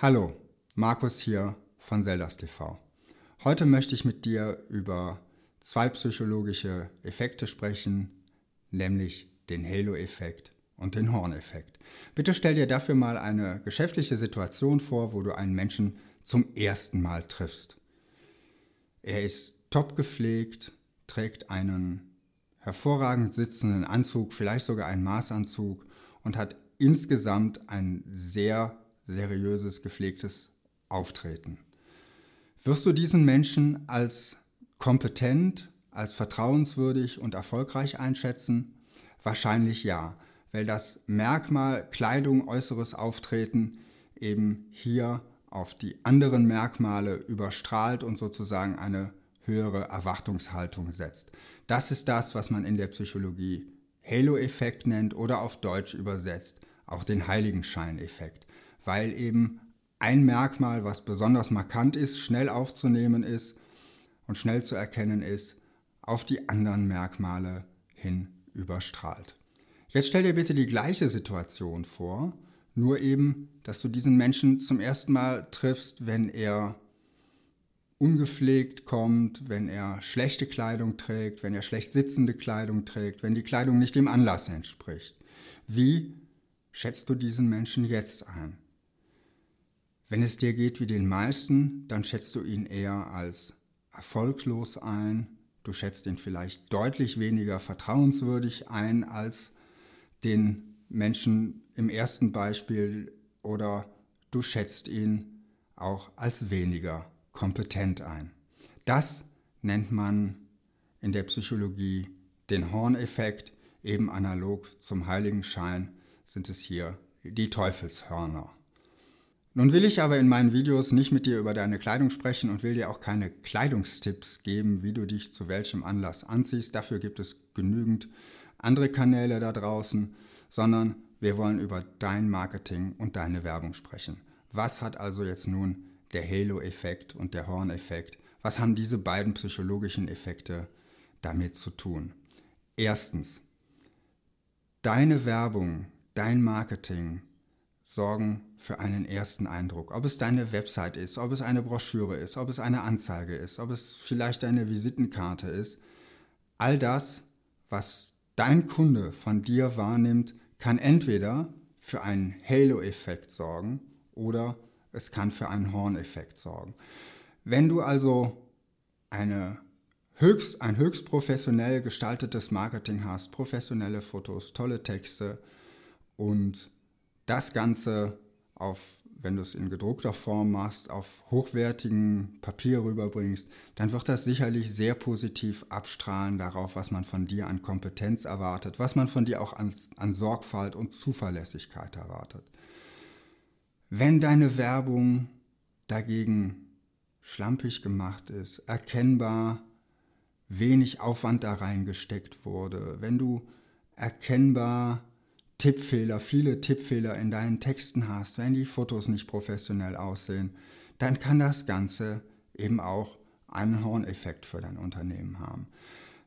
Hallo, Markus hier von Zeldas TV. Heute möchte ich mit dir über zwei psychologische Effekte sprechen, nämlich den Halo-Effekt und den Horn-Effekt. Bitte stell dir dafür mal eine geschäftliche Situation vor, wo du einen Menschen zum ersten Mal triffst. Er ist top gepflegt, trägt einen hervorragend sitzenden Anzug, vielleicht sogar einen Maßanzug und hat insgesamt ein sehr seriöses, gepflegtes Auftreten. Wirst du diesen Menschen als kompetent, als vertrauenswürdig und erfolgreich einschätzen? Wahrscheinlich ja, weil das Merkmal Kleidung, äußeres Auftreten eben hier auf die anderen Merkmale überstrahlt und sozusagen eine höhere Erwartungshaltung setzt. Das ist das, was man in der Psychologie Halo-Effekt nennt oder auf Deutsch übersetzt auch den Heiligenschein-Effekt weil eben ein Merkmal, was besonders markant ist, schnell aufzunehmen ist und schnell zu erkennen ist, auf die anderen Merkmale hin überstrahlt. Jetzt stell dir bitte die gleiche Situation vor, nur eben, dass du diesen Menschen zum ersten Mal triffst, wenn er ungepflegt kommt, wenn er schlechte Kleidung trägt, wenn er schlecht sitzende Kleidung trägt, wenn die Kleidung nicht dem Anlass entspricht. Wie schätzt du diesen Menschen jetzt ein? Wenn es dir geht wie den meisten, dann schätzt du ihn eher als erfolglos ein, du schätzt ihn vielleicht deutlich weniger vertrauenswürdig ein als den Menschen im ersten Beispiel oder du schätzt ihn auch als weniger kompetent ein. Das nennt man in der Psychologie den Horneffekt, eben analog zum Heiligenschein sind es hier die Teufelshörner. Nun will ich aber in meinen Videos nicht mit dir über deine Kleidung sprechen und will dir auch keine Kleidungstipps geben, wie du dich zu welchem Anlass anziehst. Dafür gibt es genügend andere Kanäle da draußen, sondern wir wollen über dein Marketing und deine Werbung sprechen. Was hat also jetzt nun der Halo-Effekt und der Horn-Effekt? Was haben diese beiden psychologischen Effekte damit zu tun? Erstens, deine Werbung, dein Marketing sorgen für einen ersten Eindruck. Ob es deine Website ist, ob es eine Broschüre ist, ob es eine Anzeige ist, ob es vielleicht deine Visitenkarte ist. All das, was dein Kunde von dir wahrnimmt, kann entweder für einen Halo-Effekt sorgen oder es kann für einen Horn-Effekt sorgen. Wenn du also eine höchst, ein höchst professionell gestaltetes Marketing hast, professionelle Fotos, tolle Texte und das Ganze auf, wenn du es in gedruckter Form machst, auf hochwertigen Papier rüberbringst, dann wird das sicherlich sehr positiv abstrahlen darauf, was man von dir an Kompetenz erwartet, was man von dir auch an, an Sorgfalt und Zuverlässigkeit erwartet. Wenn deine Werbung dagegen schlampig gemacht ist, erkennbar wenig Aufwand da reingesteckt wurde, wenn du erkennbar Tippfehler, viele Tippfehler in deinen Texten hast, wenn die Fotos nicht professionell aussehen, dann kann das Ganze eben auch einen Horneffekt für dein Unternehmen haben.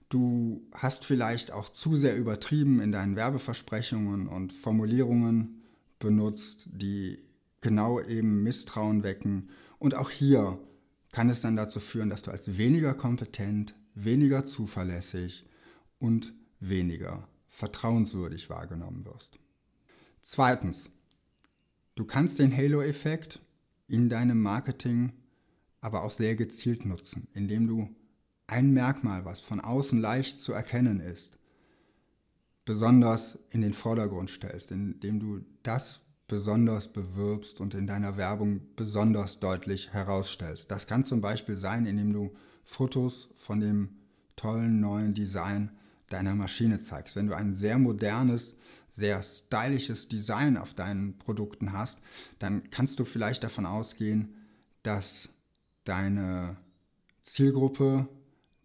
Du hast vielleicht auch zu sehr übertrieben in deinen Werbeversprechungen und Formulierungen benutzt, die genau eben Misstrauen wecken. Und auch hier kann es dann dazu führen, dass du als weniger kompetent, weniger zuverlässig und weniger vertrauenswürdig wahrgenommen wirst. Zweitens, du kannst den Halo-Effekt in deinem Marketing aber auch sehr gezielt nutzen, indem du ein Merkmal, was von außen leicht zu erkennen ist, besonders in den Vordergrund stellst, indem du das besonders bewirbst und in deiner Werbung besonders deutlich herausstellst. Das kann zum Beispiel sein, indem du Fotos von dem tollen neuen Design deiner Maschine zeigst. Wenn du ein sehr modernes, sehr stylisches Design auf deinen Produkten hast, dann kannst du vielleicht davon ausgehen, dass deine Zielgruppe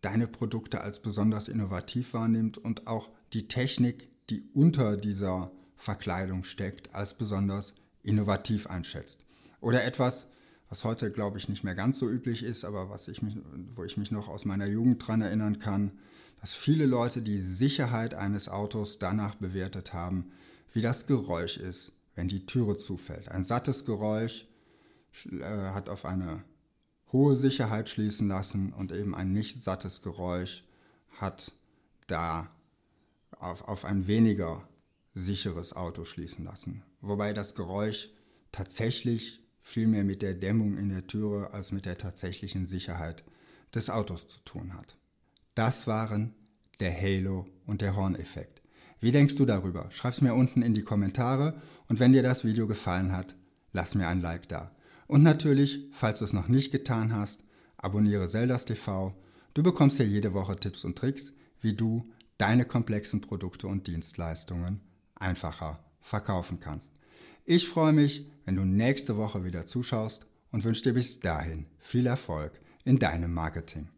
deine Produkte als besonders innovativ wahrnimmt und auch die Technik, die unter dieser Verkleidung steckt, als besonders innovativ einschätzt. Oder etwas, was heute, glaube ich, nicht mehr ganz so üblich ist, aber was ich mich, wo ich mich noch aus meiner Jugend dran erinnern kann, dass viele Leute die Sicherheit eines Autos danach bewertet haben, wie das Geräusch ist, wenn die Türe zufällt. Ein sattes Geräusch, äh, hat auf eine hohe Sicherheit schließen lassen und eben ein nicht sattes Geräusch hat da auf, auf ein weniger sicheres Auto schließen lassen. Wobei das Geräusch tatsächlich viel mehr mit der Dämmung in der Türe als mit der tatsächlichen Sicherheit des Autos zu tun hat. Das waren der Halo und der Horneffekt. Wie denkst du darüber? Schreib's mir unten in die Kommentare und wenn dir das Video gefallen hat, lass mir ein Like da. Und natürlich, falls du es noch nicht getan hast, abonniere Zeldas TV. Du bekommst hier jede Woche Tipps und Tricks, wie du deine komplexen Produkte und Dienstleistungen einfacher verkaufen kannst. Ich freue mich, wenn du nächste Woche wieder zuschaust und wünsche dir bis dahin viel Erfolg in deinem Marketing.